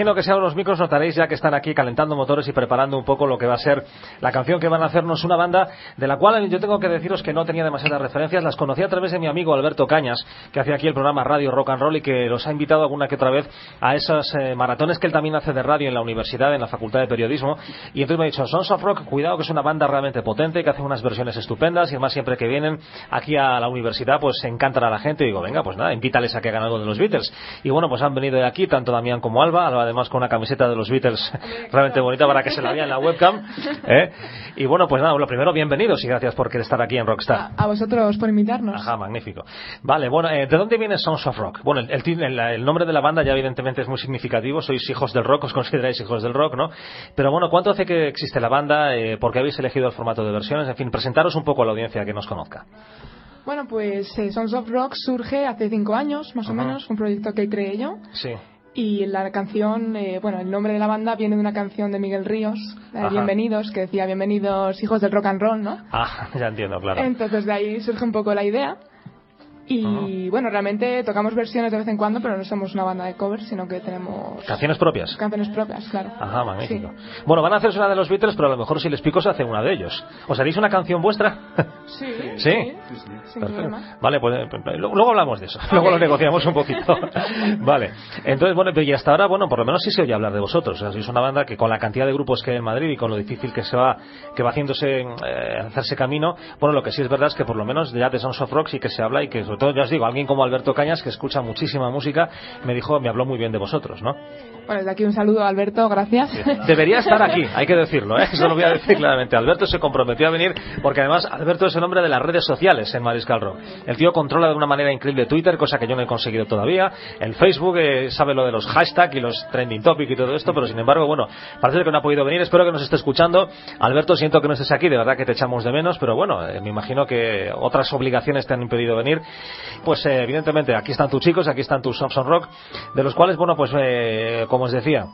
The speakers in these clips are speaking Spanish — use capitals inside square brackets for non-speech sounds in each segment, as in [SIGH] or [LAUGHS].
imagino que si ahora los micros notaréis ya que están aquí calentando motores y preparando un poco lo que va a ser la canción que van a hacernos una banda de la cual yo tengo que deciros que no tenía demasiadas referencias. Las conocí a través de mi amigo Alberto Cañas, que hacía aquí el programa Radio Rock and Roll y que los ha invitado alguna que otra vez a esos eh, maratones que él también hace de radio en la universidad, en la Facultad de Periodismo. Y entonces me ha dicho, Sons of Rock, cuidado que es una banda realmente potente, que hace unas versiones estupendas y además siempre que vienen aquí a la universidad pues encantan a la gente. Y digo, venga, pues nada, invítales a que hagan algo de los Beatles. Y bueno, pues han venido de aquí tanto Damián como Alba, Alba además con una camiseta de los Beatles realmente bonita para que se la vea en la webcam. ¿eh? Y bueno, pues nada, lo primero, bienvenidos y gracias por querer estar aquí en Rockstar. A vosotros por invitarnos. Ajá, magnífico. Vale, bueno, eh, ¿de dónde viene Sons of Rock? Bueno, el, el, el- nombre de la banda ya evidentemente es muy significativo, sois hijos del rock, os consideráis hijos del rock, ¿no? Pero bueno, ¿cuánto hace que existe la banda? Eh, ¿Por qué habéis elegido el formato de versiones? En fin, presentaros un poco a la audiencia que nos conozca. Bueno, pues eh, Sons of Rock surge hace cinco años, más o menos, un proyecto que creé yo. Sí. Y la canción, eh, bueno, el nombre de la banda viene de una canción de Miguel Ríos, la de Ajá. Bienvenidos, que decía Bienvenidos hijos del rock and roll, ¿no? Ah, [LAUGHS] ya entiendo, claro. Entonces de ahí surge un poco la idea. Y bueno, realmente tocamos versiones de vez en cuando, pero no somos una banda de covers, sino que tenemos Canciones propias. canciones propias, claro. Ajá, magnífico. Sí. Bueno, van a hacerse una de los Beatles, pero a lo mejor si les pico se hace una de ellos. ¿Os haréis una canción vuestra? [LAUGHS] Sí, ¿Sí? sin Perfecto. problema. Vale, pues eh, luego hablamos de eso. [LAUGHS] Luego lo negociamos un poquito. [LAUGHS] vale. Entonces, bueno, y hasta ahora, bueno, por lo menos sí se oye hablar de vosotros. O sea, sois una banda que con la cantidad de grupos que hay en Madrid y con lo difícil que se va, que va haciéndose, eh, hacerse camino, bueno, lo que sí es verdad es que por lo menos ya de Sons of Rock sí que se habla y que sobre todo, ya os digo, alguien como Alberto Cañas, que escucha muchísima música, me dijo, me habló muy bien de vosotros, ¿no? Bueno, desde aquí un saludo a Alberto, gracias. Debería estar aquí, hay que decirlo, ¿eh? eso lo voy a decir claramente. Alberto se comprometió a venir porque además Alberto es el hombre de las redes sociales en Mariscal Rock. El tío controla de una manera increíble Twitter, cosa que yo no he conseguido todavía. El Facebook eh, sabe lo de los hashtags y los trending topics y todo esto, pero sin embargo, bueno, parece que no ha podido venir. Espero que nos esté escuchando. Alberto, siento que no estés aquí, de verdad que te echamos de menos, pero bueno, eh, me imagino que otras obligaciones te han impedido venir. Pues eh, evidentemente, aquí están tus chicos, aquí están tus Samson Rock, de los cuales, bueno, pues eh, como os decía,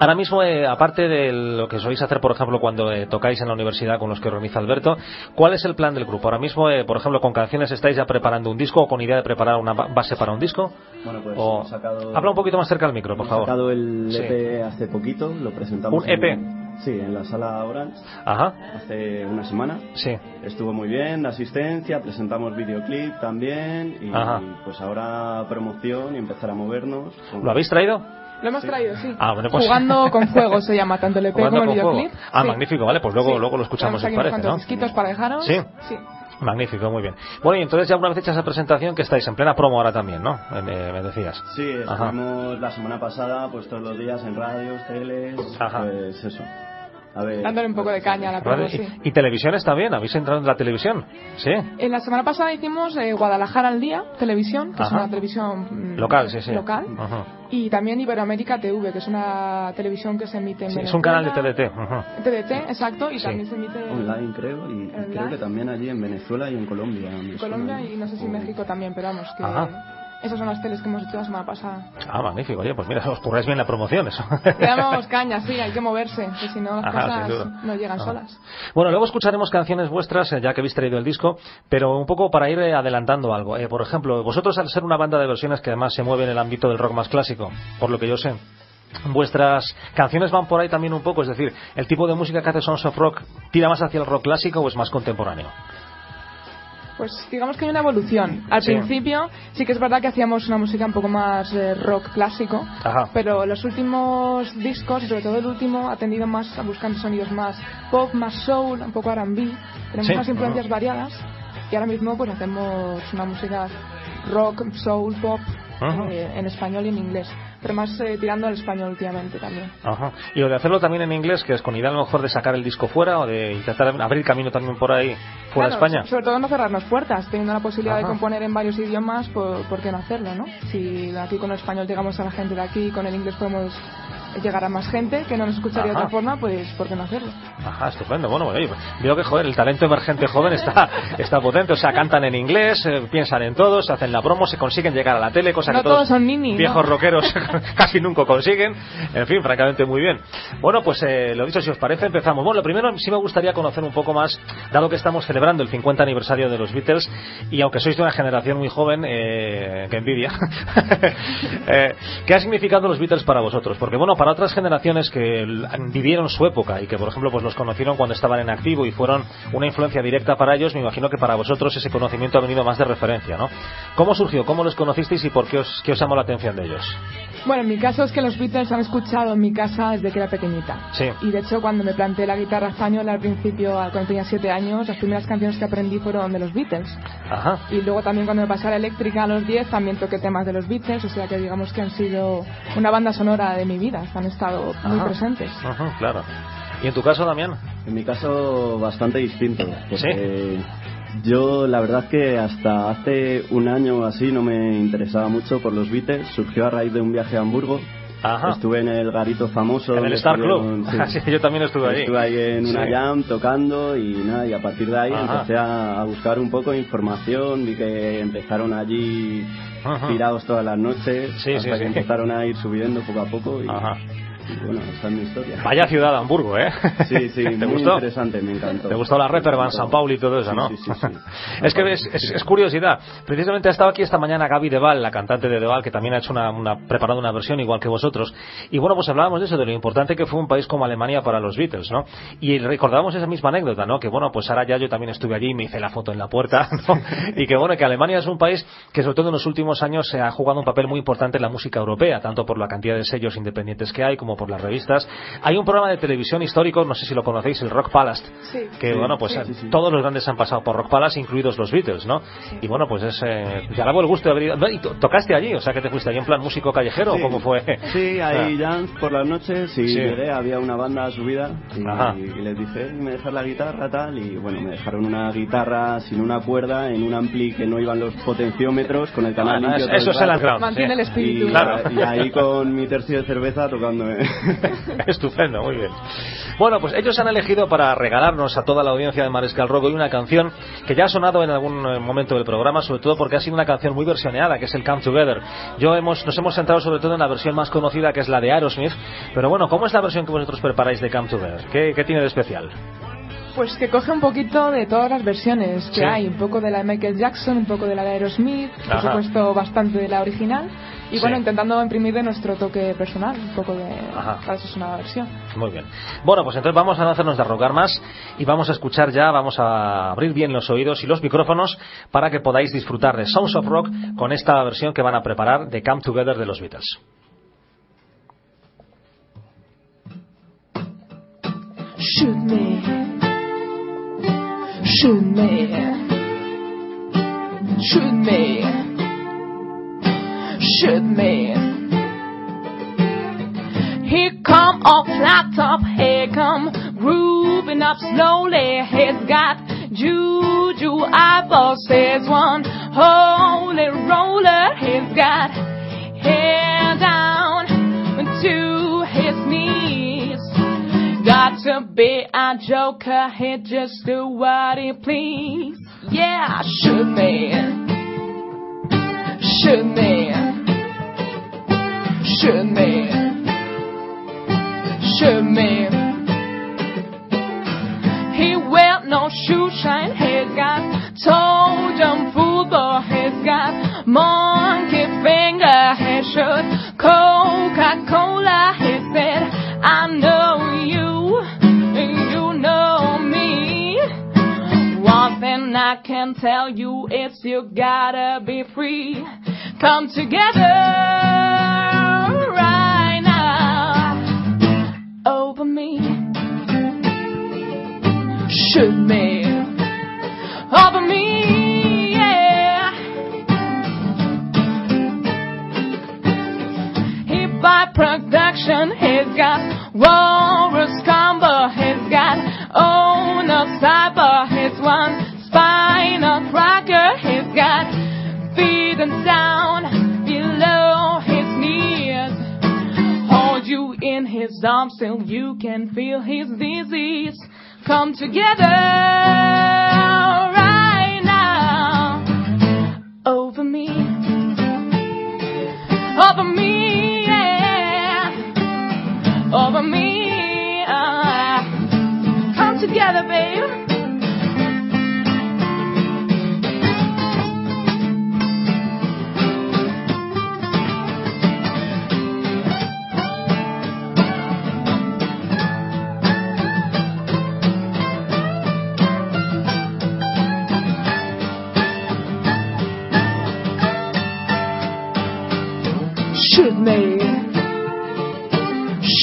Ahora mismo, eh, aparte de lo que soléis hacer, por ejemplo, cuando eh, tocáis en la universidad con los que organiza Alberto, ¿cuál es el plan del grupo? Ahora mismo, eh, por ejemplo, con canciones estáis ya preparando un disco o con idea de preparar una ba- base para un disco? Bueno, pues O- hemos sacado... Habla un poquito más cerca del micro, por hemos favor. sacado el Sí. EP hace poquito, lo presentamos... ¿Un EP? en- sí, en la sala Orange, Ajá, hace una semana. sí. Estuvo muy bien la asistencia, presentamos videoclip también y Ajá. pues ahora promoción y empezar a movernos. con- ¿Lo habéis traído? Lo hemos traído, sí. Ah, bueno, pues- Jugando [LAUGHS] con fuego se llama tanto el EP como el videoclip. Ah, Sí. magnífico, vale, pues luego, Sí. luego lo escuchamos, si parece, ¿no? disquitos para dejaros. Sí. Sí. Magnífico, muy bien. Bueno, y entonces ya una vez hecha esa presentación, que estáis en plena promo ahora también, ¿no? Eh, Me, me decías. Sí, Ajá. estuvimos la semana pasada pues todos los días en radios, teles, Ajá. pues eso. A ver, Dándole un poco de caña a la promo, ¿Vale? sí. ¿Y, y televisiones también? ¿Habéis entrado en la televisión? Sí. En la semana pasada hicimos eh, Guadalajara al día, televisión, que es Ajá. una televisión mm, Local, sí, sí. local. Ajá. Y también Iberoamérica TV, que es una televisión que se emite en Sí, es Venezuela. un canal de TDT. Ajá. TDT, exacto, y Sí. también se emite en online creo y Online. creo que también allí en Venezuela y en Colombia. suena, Colombia y no sé si O- México también, pero vamos, que Ajá. Esas son las teles que hemos hecho la semana pasada. Ah, magnífico. Oye, pues mira, os curráis bien la promoción, eso. [LAUGHS] Le damos caña, sí, hay que moverse, que si no las Ajá, cosas no llegan Ajá. solas. Bueno, luego escucharemos canciones vuestras, eh, ya que habéis traído el disco, pero un poco para ir eh, adelantando algo. Eh, por ejemplo, vosotros al ser una banda de versiones que además se mueve en el ámbito del rock más clásico, por lo que yo sé, vuestras canciones van por ahí también un poco, es decir, el tipo de música que hace Sons of Rock tira más hacia el rock clásico o es más contemporáneo. Pues digamos que hay una evolución. Al Sí. principio sí que es verdad que hacíamos una música un poco más eh, rock clásico, Ajá. pero los últimos discos, y sobre todo el último, ha tendido más a buscar sonidos más pop, más soul, un poco R&B. Tenemos Sí. unas influencias variadas y ahora mismo pues hacemos una música rock, soul, pop Ajá. eh, en español y en inglés, pero más eh, tirando al español últimamente también. Ajá. Y lo de hacerlo también en inglés, que es con idea a lo mejor de sacar el disco fuera o de intentar abrir camino también por ahí, fuera de Claro, España. so- Sobre todo no cerrarnos puertas, teniendo la posibilidad Ajá. de componer en varios idiomas, ¿por, por qué no hacerlo, no? Si aquí con el español llegamos a la gente de aquí, con el inglés podemos llegar a más gente que no nos escucharía de Ajá. otra forma, pues ¿por qué no hacerlo? Ajá, estupendo. Bueno, oye, veo que joder, el talento emergente joven está, [LAUGHS] está potente. O sea, cantan en inglés, eh, piensan en todo, se hacen la promo, se consiguen llegar a la tele, cosa No que todos todos son ninis, viejos ¿no? rockeros [LAUGHS] [LAUGHS] casi nunca consiguen. En fin, francamente muy bien. Bueno, pues eh, lo dicho, si os parece, empezamos. Bueno, lo primero sí me gustaría conocer un poco más, dado que estamos celebrando el 50 aniversario de los Beatles, y aunque sois de una generación muy joven, eh, que envidia, eh, ¿qué ha significado los Beatles para vosotros? Porque bueno, para otras generaciones que vivieron su época y que por ejemplo pues los conocieron cuando estaban en activo y fueron una influencia directa para ellos, me imagino que para vosotros ese conocimiento ha venido más de referencia, ¿no? ¿Cómo surgió? ¿Cómo los conocisteis y por qué os, qué os llamó la atención de ellos? Bueno, en mi caso es que los Beatles han escuchado en mi casa desde que era pequeñita. Sí. Y de hecho, cuando me planté la guitarra española al principio, cuando tenía siete años, las primeras canciones que aprendí fueron de los Beatles. Ajá. Y luego también cuando me pasé a la eléctrica a los 10 también toqué temas de los Beatles, o sea que digamos que han sido una banda sonora de mi vida, han estado muy presentes. Ajá, claro. ¿Y en tu caso, Damián? En mi caso, bastante distinto. Porque yo, la verdad, que hasta hace un año o así no me interesaba mucho por los Beatles. Surgió a raíz de un viaje a Hamburgo. Ajá. Estuve en el garito famoso. En el Star Club. estuvieron- [LAUGHS] Sí, yo también estuve allí. Estuve ahí en una Sí. jam tocando y nada, y a partir de ahí Ajá. empecé a, a buscar un poco de información. Vi que empezaron allí Ajá. tirados todas las noches Sí, hasta sí, que sí. empezaron a ir subiendo poco a poco. Y, Ajá. y bueno, esa es mi historia. Vaya ciudad de Hamburgo, ¿eh? Sí, sí, [LAUGHS] ¿Te muy gustó? interesante, me encantó. ¿Te gustó la Reeperbahn, San Paulo y todo eso, Sí, no? sí, sí, sí. [LAUGHS] es que es, es- es curiosidad. Precisamente ha estado aquí esta mañana Gaby Deval, la cantante de Deval, que también ha hecho una, una- preparado una versión igual que vosotros. Y bueno, pues hablábamos de eso, de lo importante que fue un país como Alemania para los Beatles, ¿no? Y recordábamos esa misma anécdota, ¿no? Que bueno, pues ahora ya yo también estuve allí y me hice la foto en la puerta, [LAUGHS] ¿no? Y que bueno, que Alemania es un país que sobre todo en los últimos años se ha jugado un papel muy importante en la música europea, tanto por la cantidad de sellos independientes que hay como por las revistas. Hay un programa de televisión histórico, no sé si lo conocéis, el Rock Palace, Sí. que Sí, bueno, pues sí, eh, sí, sí. todos los grandes han pasado por Rock Palace, incluidos los Beatles, ¿no? Y bueno, pues es, eh, te alabo el gusto de haber ido. No, ¿Y to- tocaste allí? O sea, que te fuiste allí en plan músico callejero o cómo fue? Sí, [LAUGHS] ahí jams por las noches y Sí. llegué, había una banda subida y, y les dije, me dejas la guitarra tal y bueno, me dejaron una guitarra sin una cuerda en un ampli que no iban los potenciómetros con el canal Ah, limpio. eso- eso es el. Mantiene el espíritu. Y, Claro. y ahí con mi tercio de cerveza tocándome. [LAUGHS] Estupendo, muy bien. Bueno, pues ellos han elegido para regalarnos a toda la audiencia de Mariscal Rock hoy una canción que ya ha sonado en algún eh, momento del programa, sobre todo porque ha sido una canción muy versioneada, que es el Come Together. Yo hemos, nos hemos centrado sobre todo en la versión más conocida, que es la de Aerosmith. Pero bueno, ¿cómo es la versión que vosotros preparáis de Come Together? ¿Qué, qué tiene de especial? Pues que coge un poquito de todas las versiones que Sí. hay, un poco de la de Michael Jackson, un poco de la de Aerosmith, por Ajá. supuesto bastante de la original, y Sí. bueno, intentando imprimir de nuestro toque personal, un poco de... Ajá. Para eso es una versión. Muy bien. Bueno, pues entonces vamos a no hacernos de rogar más y vamos a escuchar ya, vamos a abrir bien los oídos y los micrófonos para que podáis disfrutar de Sounds of Rock con esta versión que van a preparar de Come Together de los Beatles. Shoot me. Shoot me. Shoot me. Shoot me. Here come a flat top, here come grooving up slowly. He's got juju eyeballs, says one holy roller. He's got hair down to his knees. Got to be a joker, he just do what he please. Yeah, shoot me. Shoot me. Shoot me. He wear no shoe shine, he's got toe jump football, he's got monkey finger, he should Coca-Cola, he said, I know you, you know me. One thing I can tell you is you gotta be free. Come together right now over me. Shoot me over me, yeah. He by production, he's got walrus combo, he's got owner arms you can feel his disease. Come together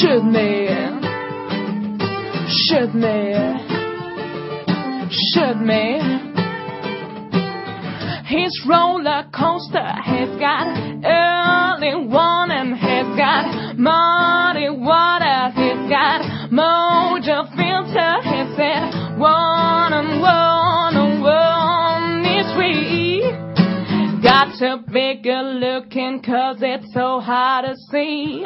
me. Shoot me. Shoot me. His roller coaster has got early warning, has got muddy water, has got mojo filter, has said one and one and one is. Got to be good looking cause it's so hard to see.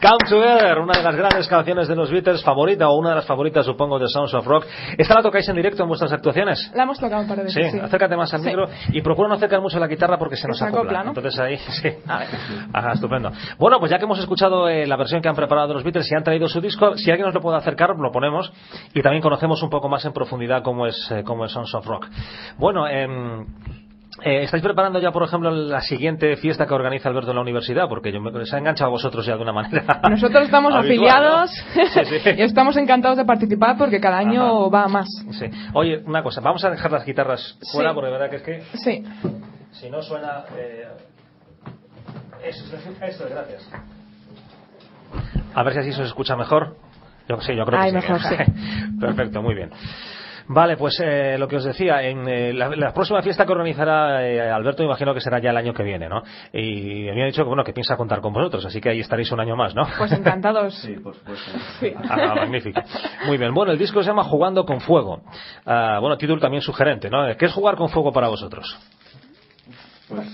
Come Together, una de las grandes canciones de los Beatles, favorita o una de las favoritas, supongo, de Sounds of Rock. ¿Esta la tocáis en directo en vuestras actuaciones? La hemos tocado un par de veces. Sí, acércate más al Sí. micro y procura no acercar mucho la guitarra porque se nos se acopla. acopla, ¿no? Entonces ahí, [LAUGHS] sí. Ajá, estupendo. Bueno, pues ya que hemos escuchado eh, la versión que han preparado de los Beatles y han traído su disco, si alguien nos lo puede acercar, lo ponemos y también conocemos un poco más en profundidad cómo es, eh, cómo es Sounds of Rock. Bueno, em, eh, ¿Estáis preparando ya, por ejemplo, la siguiente fiesta que organiza Alberto en la universidad? Porque yo me, se ha enganchado a vosotros ya de una manera. [LAUGHS] Nosotros estamos afiliados ¿no? Sí, sí. [LAUGHS] y estamos encantados de participar porque cada año va a más. Sí. Oye, una cosa, vamos a dejar las guitarras fuera porque de verdad que es que Sí. Si no suena. Eh... Eso, eso, gracias. A ver si así se os escucha mejor. Yo sí, yo creo que Ay, sí. mejor, sí. [LAUGHS] Perfecto, muy bien. Vale, pues eh, lo que os decía, en eh, la, la próxima fiesta que organizará eh, Alberto, imagino que será ya el año que viene, ¿no? Y me ha dicho que bueno que piensa contar con vosotros, así que ahí estaréis un año más, ¿no? Pues encantados. Sí, por supuesto. Sí. Ah, magnífico. Muy bien. Bueno, el disco se llama Jugando con Fuego. Ah, bueno, título también sugerente, ¿no? ¿Qué es jugar con fuego para vosotros? Pues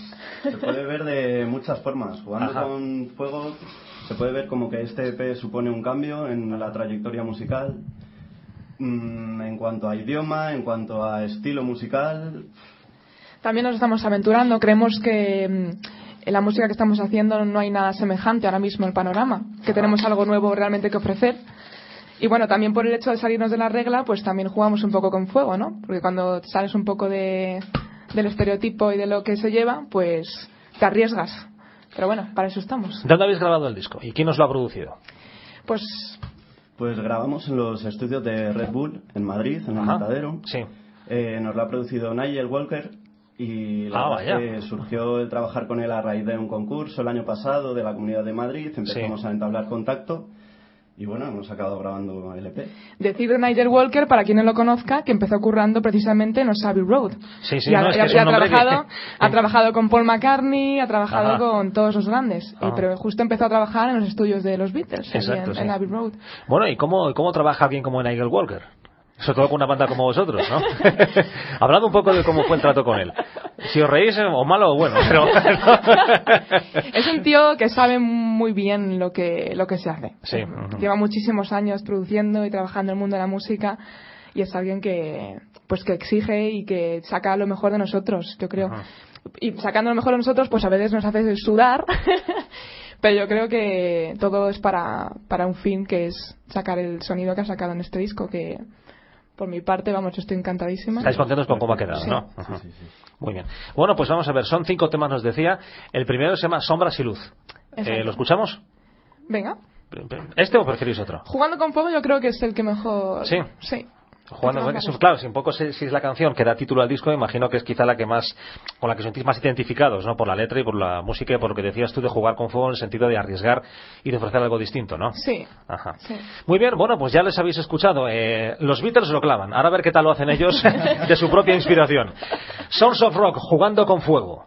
se puede ver de muchas formas. Jugando Ajá. con fuego se puede ver como que este EP supone un cambio en la trayectoria musical. Mm, en cuanto a idioma, en cuanto a estilo musical, También nos estamos aventurando. Creemos que mm, en la música que estamos haciendo no hay nada semejante ahora mismo en el panorama. Que tenemos algo nuevo realmente que ofrecer. Y bueno, también por el hecho de salirnos de la regla, pues también jugamos un poco con fuego, ¿no? Porque cuando sales un poco de, del estereotipo y de lo que se lleva, pues te arriesgas. Pero bueno, para eso estamos. ¿Dónde habéis grabado el disco? ¿Y quién os lo ha producido? Pues pues grabamos en los estudios de Red Bull en Madrid, en el Ajá. Matadero. Sí. Eh, nos lo ha producido Nigel Walker y la Ah, verdad vaya. que surgió el trabajar con él a raíz de un concurso el año pasado de la Comunidad de Madrid. Empezamos Sí. a entablar contacto y bueno, hemos acabado grabando el EP. decir de Nigel Walker, para quien no lo conozca, que empezó currando precisamente en Osabi Road. Sí, sí, y ha, no, es y que ha- es y ha un nombre que- trabajado, [LAUGHS] ha trabajado con Paul McCartney, ha trabajado Ajá. con todos los grandes. Eh, pero justo empezó a trabajar en los estudios de los Beatles, Exacto, en, sí. en Abbey Road. Bueno, ¿y cómo, cómo trabaja alguien como Nigel Walker? Sobre todo con una banda como vosotros, ¿no? [LAUGHS] Hablad un poco de cómo fue el trato con él. Si os reís, o malo o bueno, pero... [LAUGHS] Es un tío que sabe muy bien lo que, lo que se hace. Sí. Lleva muchísimos años produciendo y trabajando en el mundo de la música y es alguien que, pues que exige y que saca lo mejor de nosotros, yo creo. Y sacando lo mejor de nosotros, pues a veces nos hace sudar, [LAUGHS] pero yo creo que todo es para, para un fin que es sacar el sonido que ha sacado en este disco, que por mi parte, vamos, yo estoy encantadísima. Estáis contentos con cómo ha quedado, Sí. ¿no? Muy bien. Bueno, pues vamos a ver, son cinco temas, nos decía. El primero se llama Sombras y Luz. Eh, ¿Lo escuchamos? Venga. ¿Este o preferís otro? Jugando con fuego yo creo que es el que mejor... Sí. Sí. Jugando, El que más me es- gusta. claro, si un poco si, si es la canción que da título al disco, imagino que es quizá la que más, con la que sentís más identificados, ¿no? Por la letra y por la música y por lo que decías tú de jugar con fuego en el sentido de arriesgar y de ofrecer algo distinto, ¿no? Sí. Ajá. Sí. Muy bien, bueno, pues ya les habéis escuchado. Eh, los Beatles lo clavan. Ahora a ver qué tal lo hacen ellos [LAUGHS] de su propia inspiración. Sons of Rock, jugando con fuego.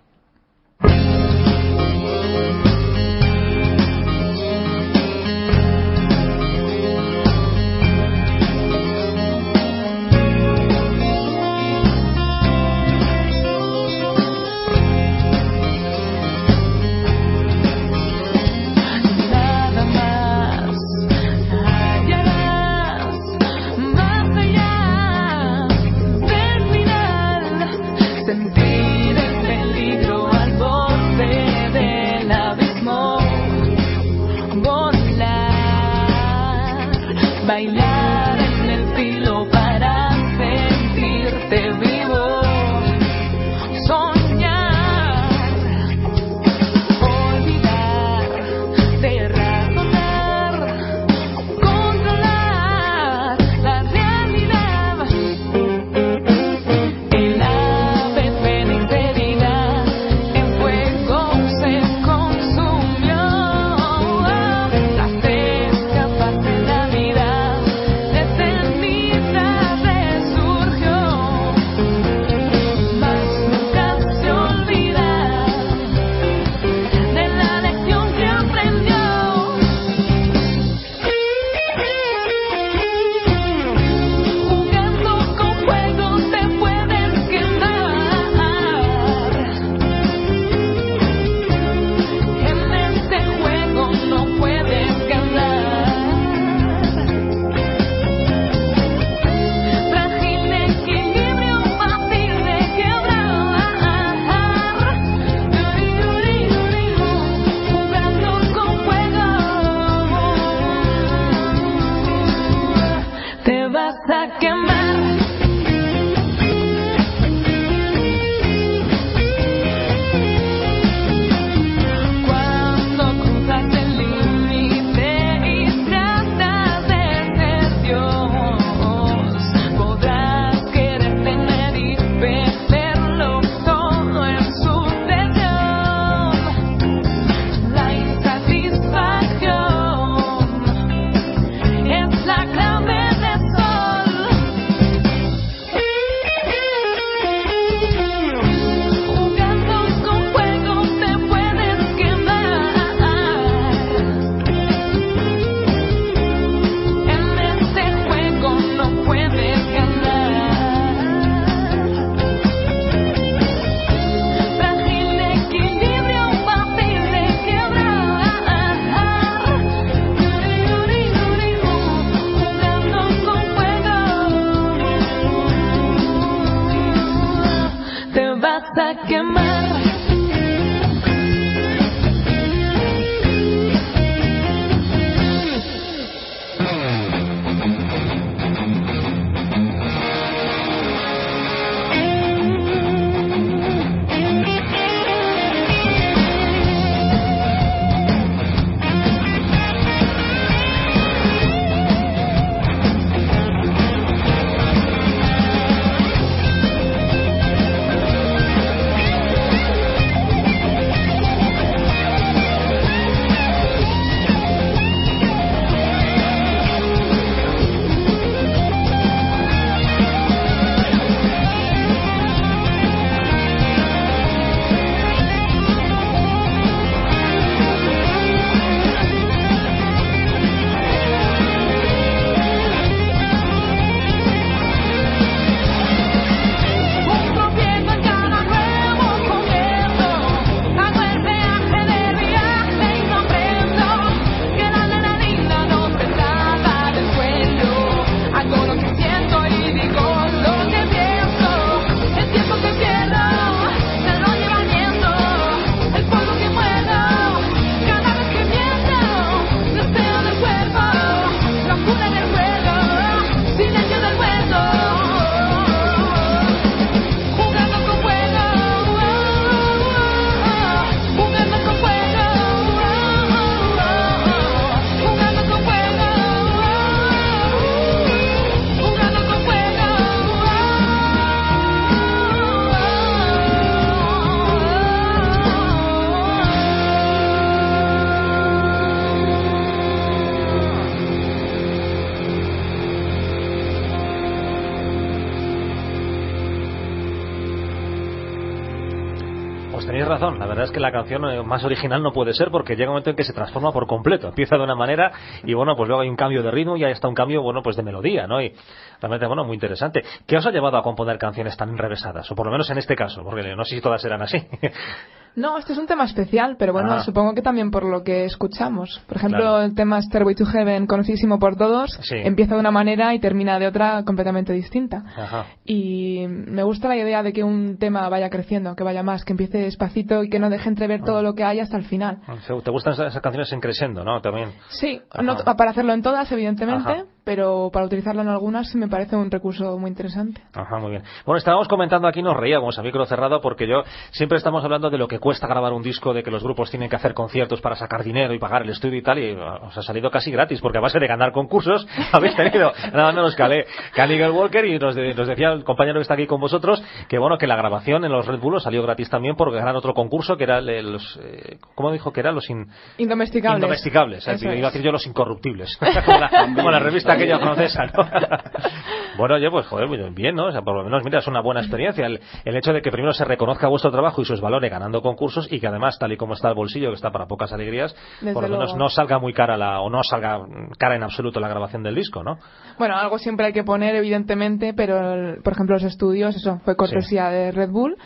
Que la canción más original no puede ser porque llega un momento en que se transforma por completo. Empieza de una manera y bueno, pues luego hay un cambio de ritmo y ahí está un cambio, bueno, pues de melodía, ¿no? Y realmente, bueno, muy interesante. ¿Qué os ha llevado a componer canciones tan enrevesadas? O por lo menos en este caso, porque no sé si todas eran así. [LAUGHS] No, este es un tema especial, pero bueno, Ah. supongo que también por lo que escuchamos. Por ejemplo, Claro. el tema Stairway to Heaven, conocidísimo por todos, Sí. empieza de una manera y termina de otra completamente distinta. Ajá. Y me gusta la idea de que un tema vaya creciendo, que vaya más, que empiece despacito y que no deje entrever Ah. todo lo que hay hasta el final. ¿Te gustan esas canciones en crescendo, no? También. Sí, no para hacerlo en todas, evidentemente, Ajá. Pero para utilizarlo en algunas me parece un recurso muy interesante. Ajá, muy bien. Bueno, estábamos comentando aquí, nos reíamos a micro cerrado, porque yo siempre estamos hablando de lo que cuesta grabar un disco, de que los grupos tienen que hacer conciertos para sacar dinero y pagar el estudio y tal, y uh, os ha salido casi gratis, porque a base de ganar concursos [LAUGHS] habéis tenido nada menos que Ale Calligher Walker y nos, de- nos decía el compañero que está aquí con vosotros que bueno, que la grabación en los Red Bull salió gratis también por ganar otro concurso que era los, eh, ¿cómo dijo que era? Los in- Indomesticables. Indomesticables, iba a decir yo los incorruptibles, [LAUGHS] como, la, como la revista aquella [LAUGHS] francesa, ¿no? [LAUGHS] bueno, oye, pues joder, muy bien, ¿no? O sea, por lo menos, mira, es una buena experiencia el, el hecho de que primero se reconozca vuestro trabajo y sus valores ganando concursos y que además, tal y como está el bolsillo, que está para pocas alegrías, Desde por lo menos no salga muy cara la, o no salga cara en absoluto la grabación del disco, ¿no? Bueno, algo siempre hay que poner, evidentemente, pero, el- por ejemplo, los estudios, eso fue cortesía de Red Bull.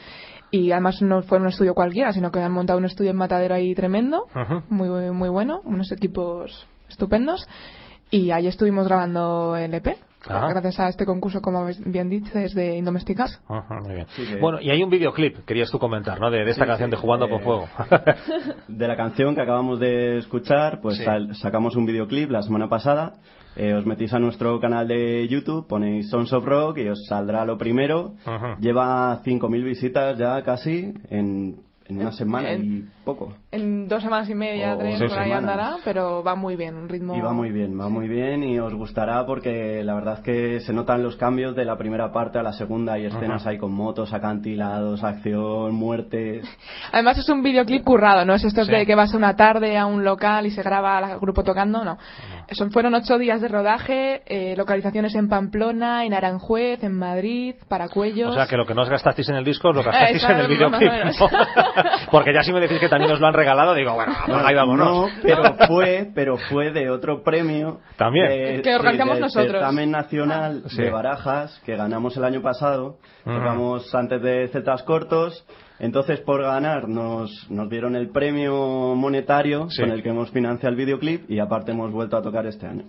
Y además no fue un estudio cualquiera, sino que han montado un estudio en Matadero ahí tremendo, muy, muy bueno, unos equipos estupendos. Y ahí estuvimos grabando el EP. Ah. gracias a este concurso, como bien dicho, es de Indomesticados. Ajá, muy bien. Sí, Bueno, y hay un videoclip, querías tú comentar, ¿no? De, de esta Sí, canción sí, de Jugando eh, con Fuego. [LAUGHS] De la canción que acabamos de escuchar, pues Sí. sal- sacamos un videoclip la semana pasada. Eh, os metís a nuestro canal de YouTube, ponéis Sons of Rock y os saldrá lo primero. Ajá. Lleva 5.000 visitas ya casi en, en una semana En- y poco. En dos semanas y media, O tres, por ahí semanas. andará, pero va muy bien, un ritmo... Y va muy bien, va muy bien y os gustará porque la verdad es que se notan los cambios de la primera parte a la segunda. Hay escenas Ajá. ahí con motos, acantilados, acción, muertes. [LAUGHS] Además es un videoclip currado, no es esto Sí. de que vas una tarde a un local y se graba el grupo tocando, no. Son, fueron ocho días de rodaje, eh, localizaciones en Pamplona, en Aranjuez, en Madrid, Paracuellos... O sea, que lo que no os gastasteis en el disco, lo [LAUGHS] gastasteis Eh, en el videoclip. [LAUGHS] [LAUGHS] Porque ya si me decís que también os lo han regalado, digo, bueno, apaga y vámonos. No, [LAUGHS] pero fue, pero fue de otro premio. También. de- Que organizamos del nosotros. certamen nacional Sí. de Barajas que ganamos el año pasado. Tocamos antes de Zetas Cortos. Entonces, por ganar, nos, nos dieron el premio monetario Sí. con el que hemos financiado el videoclip y aparte hemos vuelto a tocar este año.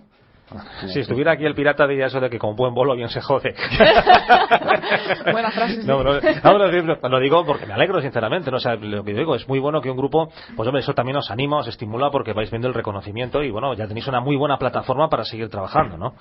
Si estuviera aquí el pirata diría eso de que con buen bolo bien se jode. [LAUGHS] Buena frase, sí. No, no, no, lo digo- lo digo porque me alegro sinceramente, ¿no? O sea, lo que yo digo es muy bueno que un grupo, pues hombre, eso también os anima, os estimula porque vais viendo el reconocimiento y bueno, ya tenéis una muy buena plataforma para seguir trabajando, ¿no?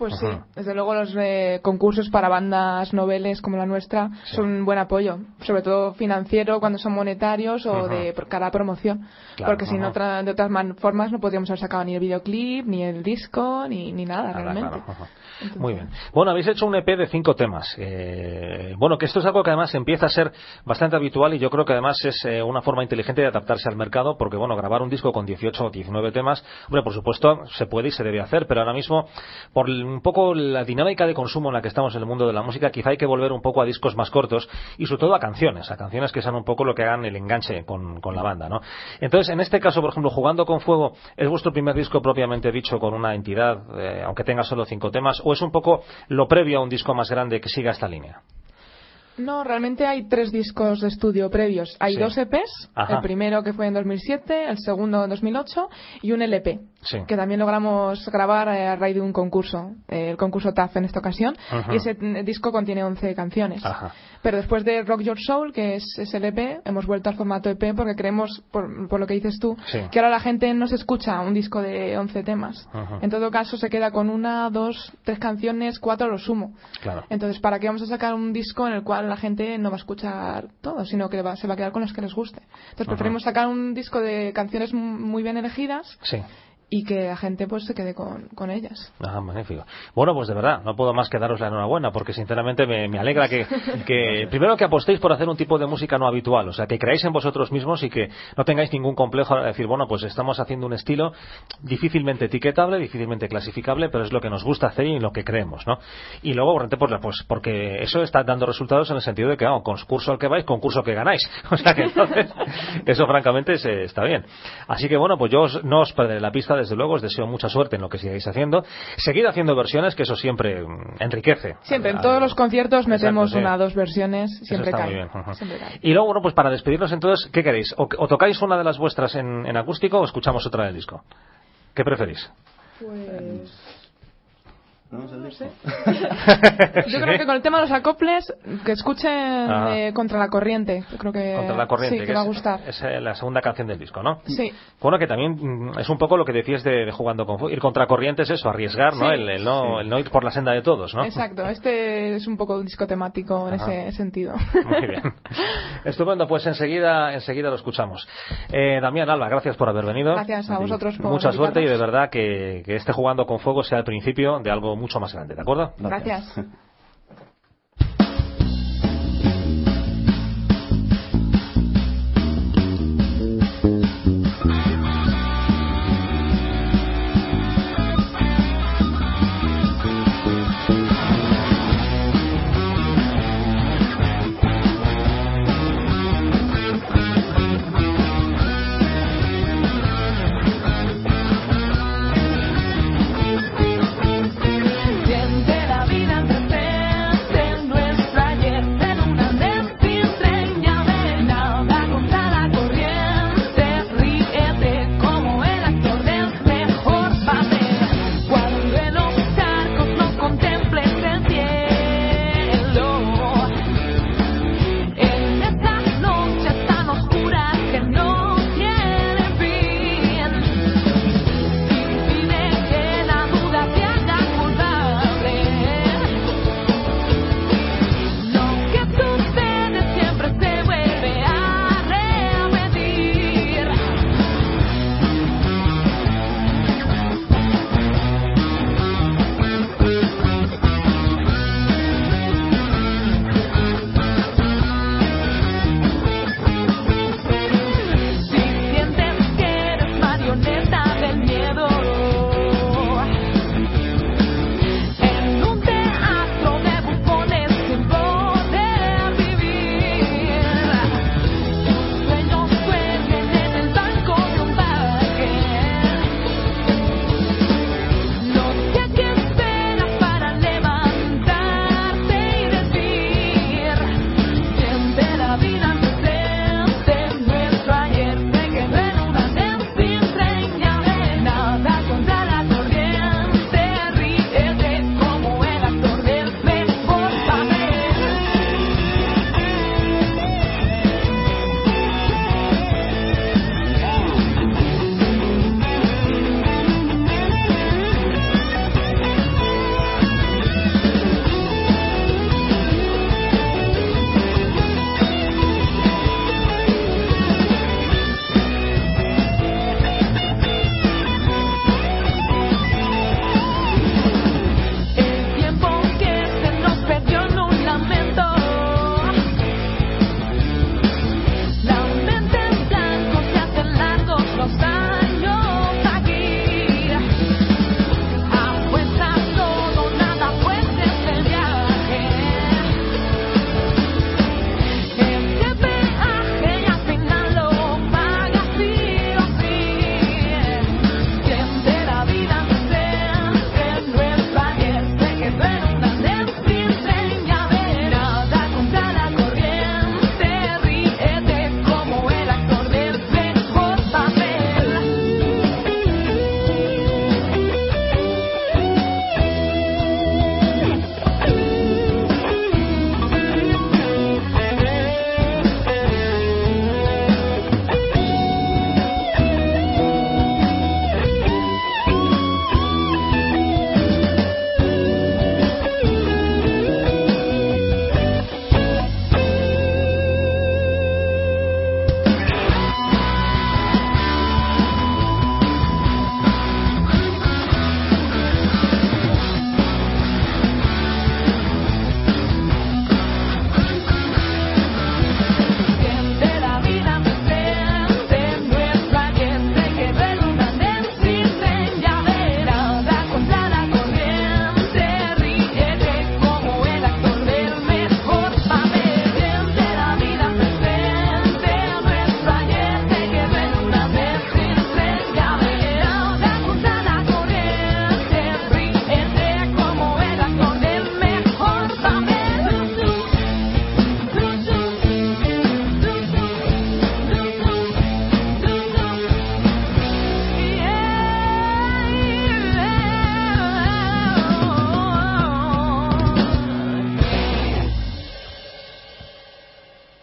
Pues sí, desde luego los eh, concursos para bandas noveles como la nuestra son un buen apoyo, sobre todo financiero cuando son monetarios o Ajá. de por cada promoción, Claro, porque si no otra- de otras man- formas no podríamos haber sacado ni el videoclip, ni el disco, ni, ni nada, Nada, realmente. claro, ajá. Entonces- Muy bien. Bueno, habéis hecho un EP de cinco temas. Eh, bueno, que esto es algo que además empieza a ser bastante habitual y yo creo que además es eh, una forma inteligente de adaptarse al mercado porque, bueno, grabar un disco con 18 o 19 temas, hombre, por supuesto, se puede y se debe hacer, pero ahora mismo, por l- un poco la dinámica de consumo en la que estamos en el mundo de la música, quizá hay que volver un poco a discos más cortos y sobre todo a canciones, a canciones que sean un poco lo que hagan el enganche con, con la banda, ¿no? Entonces, en este caso, por ejemplo, Jugando con Fuego, ¿es vuestro primer disco propiamente dicho con una entidad, eh, aunque tenga solo cinco temas, o es un poco lo previo a un disco más grande que siga esta línea? No, realmente hay tres discos de estudio previos. Hay Sí. dos EPs, Ajá. el primero que fue en 2007, el segundo en 2008 y un LP, Sí. que también logramos grabar eh, a raíz de un concurso, eh, el concurso TAF en esta ocasión, Ajá. y ese mm, disco contiene 11 canciones. Ajá. Pero después de Rock Your Soul, que es ese LP, hemos vuelto al formato EP porque creemos, por, por lo que dices tú, Sí. que ahora la gente no se escucha un disco de 11 temas. Ajá. En todo caso, se queda con una, dos, tres canciones, cuatro lo sumo. Claro. Entonces, ¿para qué vamos a sacar un disco en el cual la gente no va a escuchar todo, sino que va- se va a quedar con las que les guste? Entonces, preferimos sacar un disco de canciones muy bien elegidas Sí. Y que la gente pues se quede con, con ellas. Ah, magnífico. Bueno, pues de verdad, no puedo más que daros la enhorabuena, porque sinceramente me, me alegra que, [LAUGHS] que, primero que apostéis por hacer un tipo de música no habitual, o sea, que creáis en vosotros mismos y que no tengáis ningún complejo a decir, bueno, pues estamos haciendo un estilo difícilmente etiquetable, difícilmente clasificable, pero es lo que nos gusta hacer y en lo que creemos, ¿no? Y luego, pues, pues porque eso está dando resultados en el sentido de que, vamos, concurso al que vais, concurso que ganáis. [LAUGHS] O sea que entonces, [LAUGHS] eso francamente se- está bien. Así que bueno, pues yo os- no os perderé la pista, desde luego, os deseo mucha suerte en lo que sigáis haciendo. Seguid haciendo versiones, que eso siempre mm, enriquece. Siempre, en todos los conciertos metemos una o dos versiones, siempre cae. muy bien. ujú. Siempre cae. Y luego, bueno, pues para despedirnos entonces, ¿qué queréis? ¿O, o tocáis una de las vuestras en, en acústico o escuchamos otra del disco? ¿Qué preferís? Pues... ¿No? ¿Es el disco? Yo creo que con el tema de los acoples, que escuchen Ah. eh, Contra la Corriente. Yo creo que, Contra la corriente, sí, que, va a es- gustar. Es, eh, la segunda canción del disco, ¿no? Sí. Bueno, que también mm, es un poco lo que decías de, de jugando con ir contra corriente es eso, arriesgar, ¿no? Sí. El, el no, Sí. el no ir por la senda de todos, ¿no? Exacto, este es un poco un disco temático en Ajá. ese sentido. Muy bien. [LAUGHS] Estupendo, pues enseguida, enseguida lo escuchamos. Eh, Damián Alba, gracias por haber venido. Gracias a vosotros por Mucha suerte y de verdad que, que este jugando con fuego sea el principio de algo mucho más grande, ¿de acuerdo? Gracias. Siente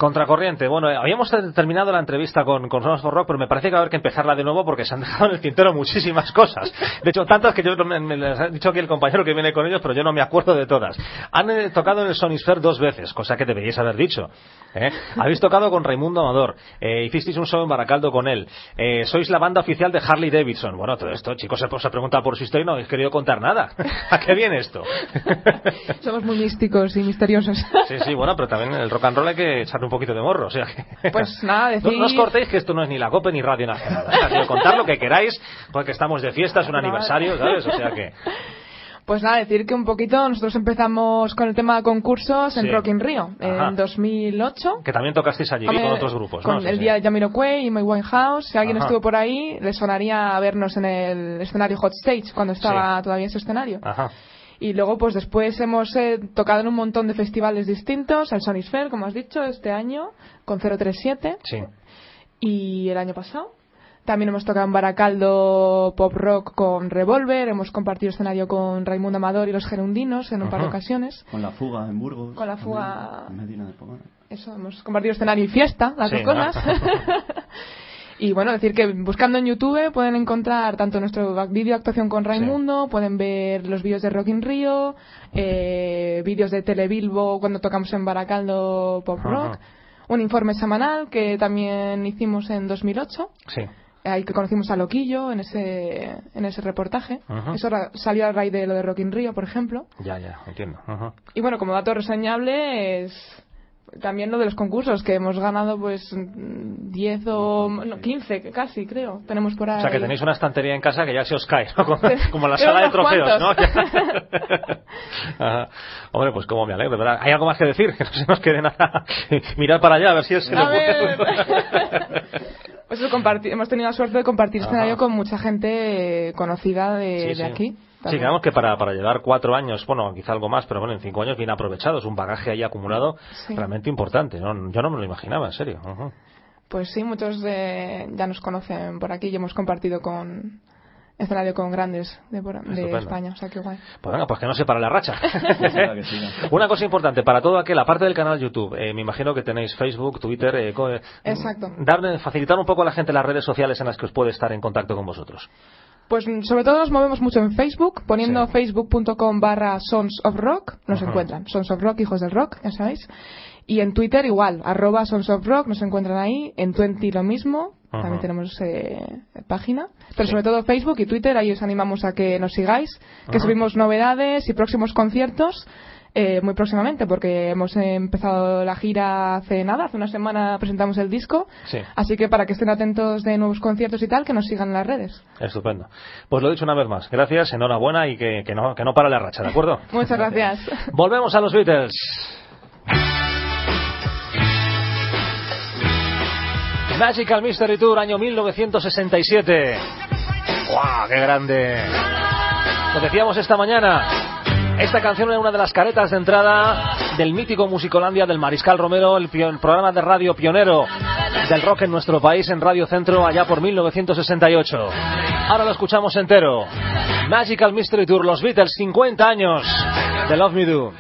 Contracorriente. Bueno, habíamos ter- terminado la entrevista con, con Sons for Rock, pero me parece que va a haber que empezarla de nuevo porque se han dejado en el tintero muchísimas cosas. De hecho, tantas que yo me, me las ha dicho aquí el compañero que viene con ellos, pero yo no me acuerdo de todas. Han eh, tocado en el Sonisphere dos veces, cosa que deberíais haber dicho. ¿eh? Habéis tocado con Raimundo Amador, eh, hicisteis un show en Baracaldo con él, eh, sois la banda oficial de Harley Davidson. Bueno, todo esto, chicos, se, se pregunta por su historia y no habéis querido contar nada. ¿A qué viene esto? [LAUGHS] Somos muy místicos y misteriosos. Sí, sí, bueno, pero también el rock and roll hay que echarle un poquito de morro, o sea que... [LAUGHS] Pues nada, No, decir... no os cortéis que esto no es ni la COPE ni Radio Nacional. que contar lo que queráis, porque estamos de fiesta, es un [LAUGHS] aniversario, ¿sabes? O sea que... Pues nada, decir que un poquito nosotros empezamos con el tema de concursos en Sí. Rock in Rio Ajá. en 2008. Que también tocasteis allí con otros grupos, Con ¿no? Sí, el sí. día de Jamiroquai y My Winehouse. Si alguien Ajá. estuvo por ahí, le sonaría vernos en el escenario Hot Stage cuando estaba todavía ese escenario. Ajá. Y luego, pues después hemos eh, tocado en un montón de festivales distintos, el Sonisphere, como has dicho, este año, con 037, Sí. y el año pasado. También hemos tocado en Baracaldo Pop Rock con Revolver, hemos compartido escenario con Raimundo Amador y los Gerundinos en un par de ocasiones. Con la fuga en Burgos. Con la fuga- En Medina de Pomar. Eso, hemos compartido escenario y fiesta, las Sí, dos cosas. [LAUGHS] [LAUGHS] y bueno, decir que buscando en YouTube pueden encontrar tanto nuestro vídeo de actuación con Raimundo, pueden ver los vídeos de Rock in Rio, eh, vídeos de Telebilbo cuando tocamos en Baracaldo Pop Ajá. Rock, un informe semanal que también hicimos en 2008. Sí. Ahí que conocimos a Loquillo en ese, en ese reportaje. Eso salió a raíz de lo de Rock in Rio, por ejemplo. Ya, ya, entiendo. Y bueno, como dato reseñable es también lo de los concursos, que hemos ganado pues mm, 10 o no, 15 casi, creo. Tenemos por ahí. O sea que tenéis una estantería en casa que ya se os cae, ¿no? Como, [LAUGHS] la sala de trofeos, ¿no? [LAUGHS] Ajá. Hombre, pues como me alegro, ¿verdad? ¿Hay algo más que decir? [LAUGHS] Que no se nos quede nada. Mirar para allá, a ver si es Pues hemos tenido la suerte de compartir Ajá. escenario con mucha gente eh, conocida de, Sí, de aquí. Sí, digamos que para, para llevar cuatro años, bueno, quizá algo más, pero bueno, en cinco años bien aprovechados, un bagaje ahí acumulado Sí. realmente importante. ¿no? Yo no me lo imaginaba, en serio. Pues sí, muchos eh, ya nos conocen por aquí y hemos compartido con escenario con grandes de. España, o sea que guay. Pues venga, pues que no se para la racha. [LAUGHS] Una cosa importante, para todo aquel, aparte del canal YouTube, eh, me imagino que tenéis Facebook, Twitter, eh, eh, Exacto. darle- facilitar un poco a la gente las redes sociales en las que os puede estar en contacto con vosotros. Pues mm, sobre todo nos movemos mucho en Facebook, poniendo Sí. facebook.com barra Sons of Rock, nos encuentran. Sons of Rock, hijos del rock, ya sabéis. Y en Twitter igual, arroba Sons of Rock, nos encuentran ahí. En Twenty lo mismo, Ajá. también tenemos eh, página. Pero Sí. sobre todo Facebook y Twitter, ahí os animamos a que nos sigáis, que Ajá. subimos novedades y próximos conciertos. eh, muy próximamente, porque hemos empezado la gira hace nada, hace una semana presentamos el disco, Sí. así que para que estén atentos de nuevos conciertos y tal, que nos sigan en las redes. Estupendo. Pues lo he dicho una vez más. Gracias, enhorabuena y que, que no, que no para la racha, ¿de acuerdo? [LAUGHS] Muchas gracias. Volvemos a los Beatles. Magical Mystery Tour, año 1967. ¡Guau, qué grande! Lo decíamos esta mañana. Esta canción era una de las caretas de entrada del mítico Musicolandia del Mariscal Romero, el, el programa de radio pionero del rock en nuestro país en Radio Centro allá por 1968. Ahora lo escuchamos entero. Magical Mystery Tour, los Beatles, 50 años de Love Me Do.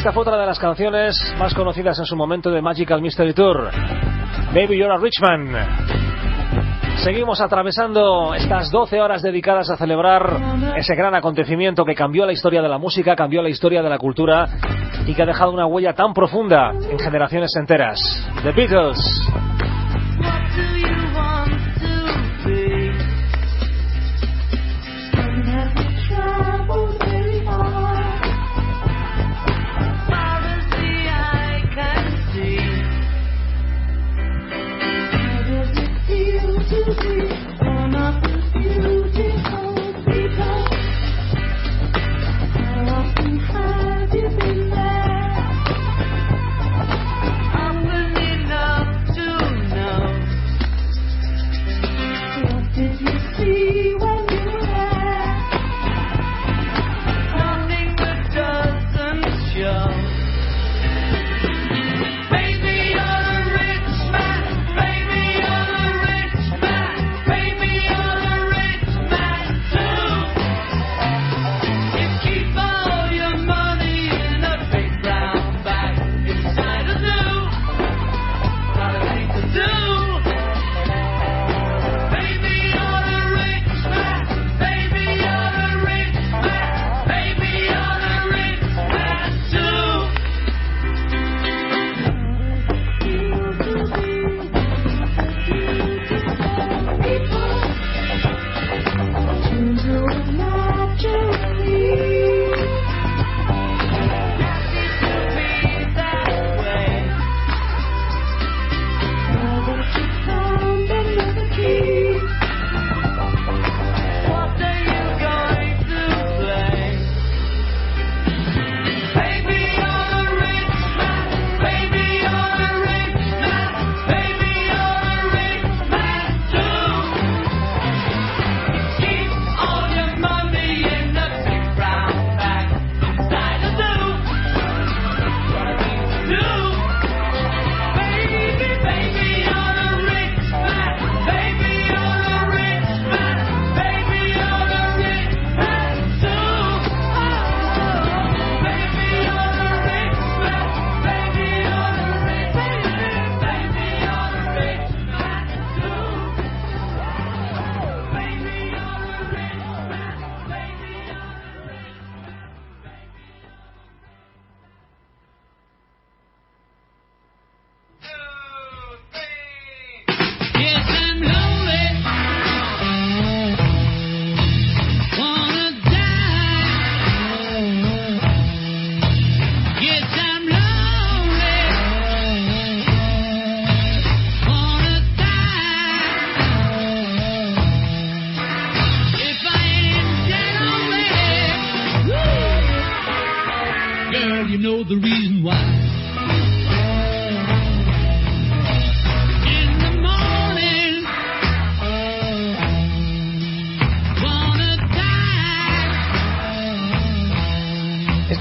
Esta fue otra de las canciones más conocidas en su momento de Magical Mystery Tour. Baby You're a Rich Man. Seguimos atravesando estas 12 horas dedicadas a celebrar ese gran acontecimiento que cambió la historia de la música, cambió la historia de la cultura y que ha dejado una huella tan profunda en generaciones enteras. The Beatles.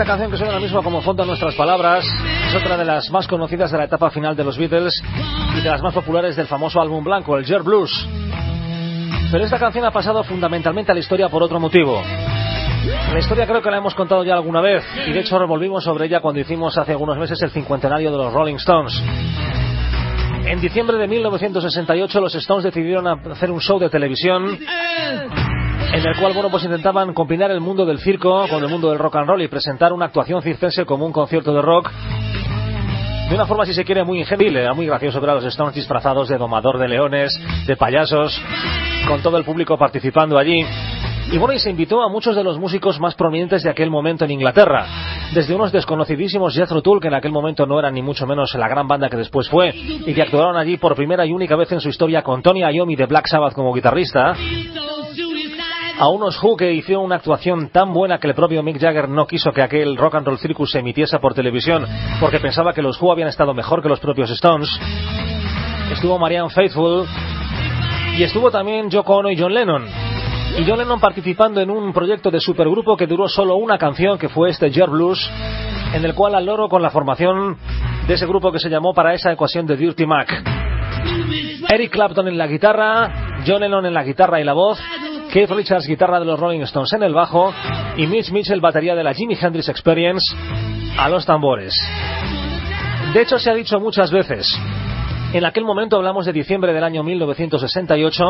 Canción que suena ahora mismo como fondo a nuestras palabras es otra de las más conocidas de la etapa final de los Beatles y de las más populares del famoso álbum blanco, el Jet Blues. Pero esta canción ha pasado fundamentalmente a la historia por otro motivo. La historia creo que la hemos contado ya alguna vez y de hecho revolvimos sobre ella cuando hicimos hace algunos meses el cincuentenario de los Rolling Stones. En diciembre de 1968 los Stones decidieron hacer un show de televisión en el cual bueno pues intentaban combinar el mundo del circo con el mundo del rock and roll y presentar una actuación circense como un concierto de rock de una forma si se quiere muy ingentil, era muy gracioso ver a los Stones disfrazados de domador de leones, de payasos, con todo el público participando allí. Y bueno, y se invitó a muchos de los músicos más prominentes de aquel momento en Inglaterra. Desde unos desconocidísimos Jethro Tull, que en aquel momento no eran ni mucho menos la gran banda que después fue, y que actuaron allí por primera y única vez en su historia con Tony Iommi de Black Sabbath como guitarrista. A unos Who que hicieron una actuación tan buena que el propio Mick Jagger no quiso que aquel Rock and Roll Circus se emitiese por televisión porque pensaba que los Who habían estado mejor que los propios Stones. Estuvo Marianne Faithfull y estuvo también Yoko Ono y John Lennon. Y John Lennon participando en un proyecto de supergrupo que duró solo una canción, que fue este Jet Blues, en el cual al loro con la formación de ese grupo que se llamó para esa ecuación de Dirty Mac. Eric Clapton en la guitarra, John Lennon en la guitarra y la voz, Keith Richards guitarra de los Rolling Stones en el bajo y Mitch Mitchell, batería de la Jimi Hendrix Experience, a los tambores. De hecho, se ha dicho muchas veces. En aquel momento hablamos de diciembre del año 1968.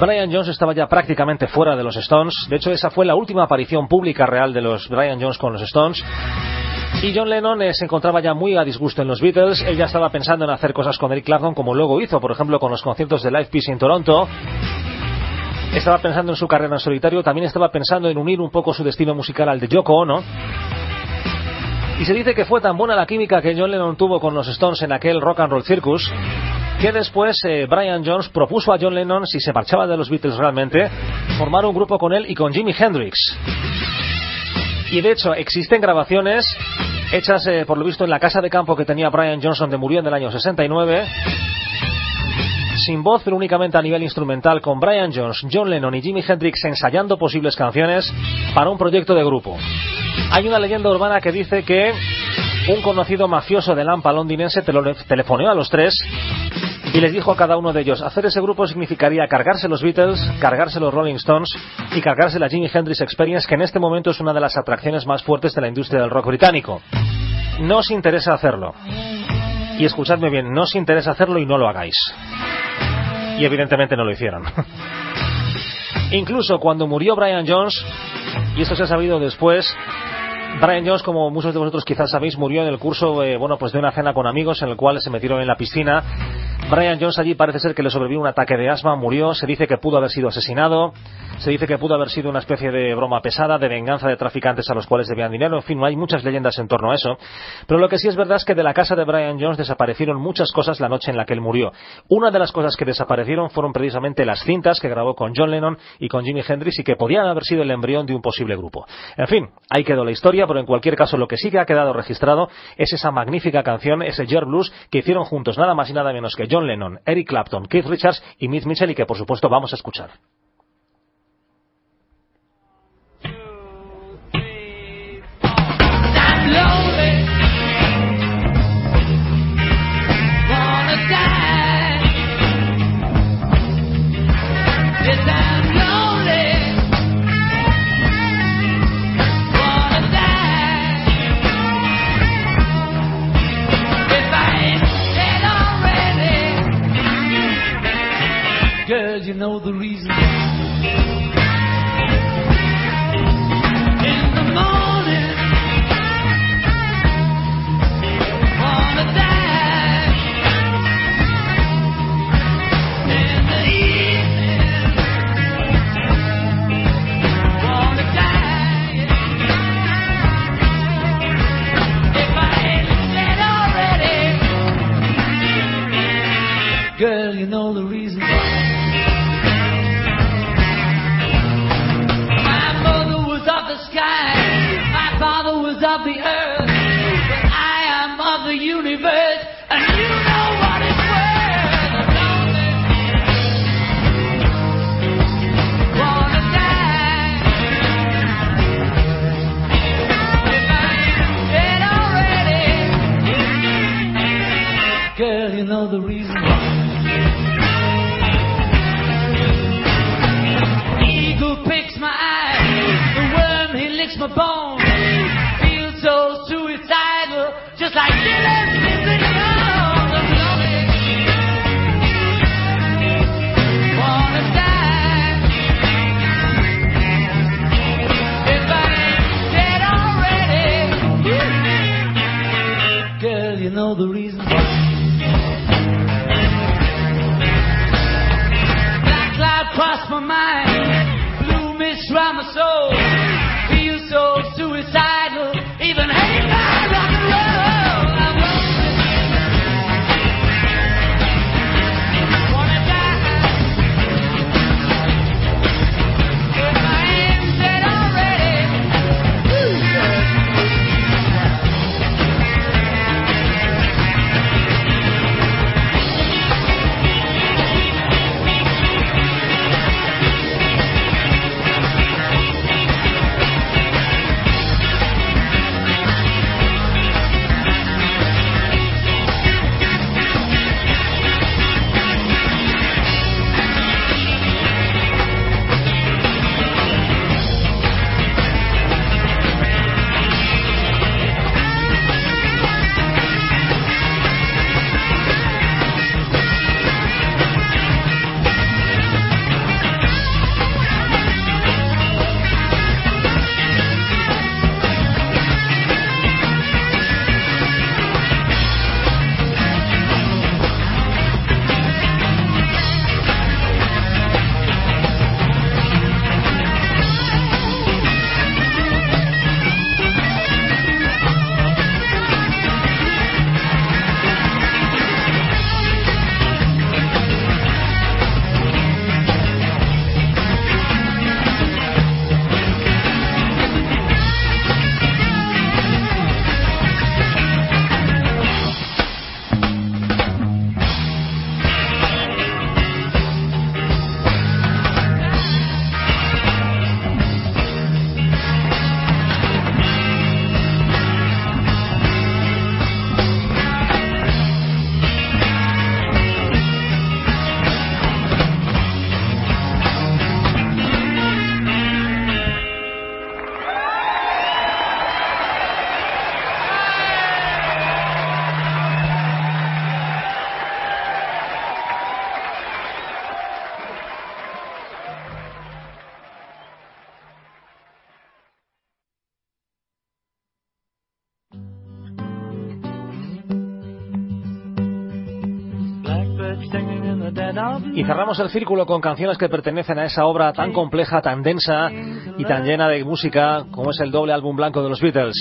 Brian Jones estaba ya prácticamente fuera de los Stones. De hecho, esa fue la última aparición pública real de los Brian Jones con los Stones. Y John Lennon eh, se encontraba ya muy a disgusto en los Beatles. Él ya estaba pensando en hacer cosas con Eric Clapton, como luego hizo, por ejemplo, con los conciertos de Live Peace en Toronto. Estaba pensando en su carrera en solitario. También estaba pensando en unir un poco su destino musical al de Yoko Ono. Y se dice que fue tan buena la química que John Lennon tuvo con los Stones en aquel Rock and Roll Circus que después eh, Brian Jones propuso a John Lennon, si se marchaba de los Beatles realmente, formar un grupo con él y con Jimi Hendrix. Y de hecho existen grabaciones hechas eh, por lo visto en la casa de campo que tenía Brian Johnson de murió en el año 69 sin voz pero únicamente a nivel instrumental con Brian Jones, John Lennon y Jimi Hendrix ensayando posibles canciones para un proyecto de grupo. Hay una leyenda urbana que dice que un conocido mafioso de Lampa londinense telefoneó a los tres y les dijo a cada uno de ellos, hacer ese grupo significaría cargarse los Beatles, cargarse los Rolling Stones y cargarse la Jimi Hendrix Experience, que en este momento es una de las atracciones más fuertes de la industria del rock británico. No os interesa hacerlo. Y escuchadme bien, no os interesa hacerlo y no lo hagáis. Y evidentemente no lo hicieron. [LAUGHS] Incluso cuando murió Brian Jones, y esto se ha sabido después, Brian Jones, como muchos de vosotros quizás sabéis, murió en el curso, eh, bueno, pues de una cena con amigos en el cual se metieron en la piscina. Brian Jones allí parece ser que le sobrevivió un ataque de asma, murió, se dice que pudo haber sido asesinado, se dice que pudo haber sido una especie de broma pesada, de venganza de traficantes a los cuales debían dinero, en fin, no hay muchas leyendas en torno a eso. Pero lo que sí es verdad es que de la casa de Brian Jones desaparecieron muchas cosas la noche en la que él murió. Una de las cosas que desaparecieron fueron precisamente las cintas que grabó con John Lennon y con Jimi Hendrix y que podían haber sido el embrión de un posible grupo. En fin, ahí quedó la historia, pero en cualquier caso lo que sí que ha quedado registrado es esa magnífica canción, ese Yer Blues que hicieron juntos nada más y nada menos que John Lennon, Eric Clapton, Keith Richards y Mitch Mitchell y que por supuesto vamos a escuchar. You know the reason. In the morning. Wanna die in the evening. Wanna die if I ain't dead already. Girl, you know the reason Y cerramos el círculo con canciones que pertenecen a esa obra tan compleja, tan densa y tan llena de música como es el doble álbum blanco de los Beatles.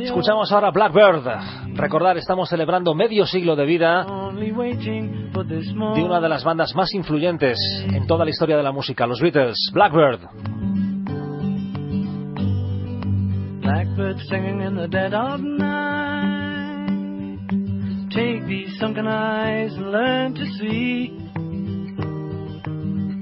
Escuchamos ahora Blackbird. Recordar, estamos celebrando medio siglo de vida de una de las bandas más influyentes en toda la historia de la música, los Beatles. Blackbird. Blackbird singing in the dead of night. Take these sunken eyes and learn to see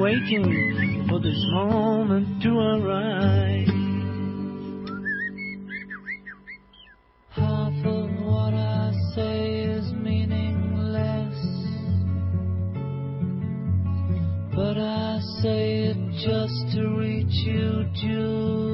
Waiting for this moment to arrive. Half of what I say is meaningless, but I say it just to reach you, Julia.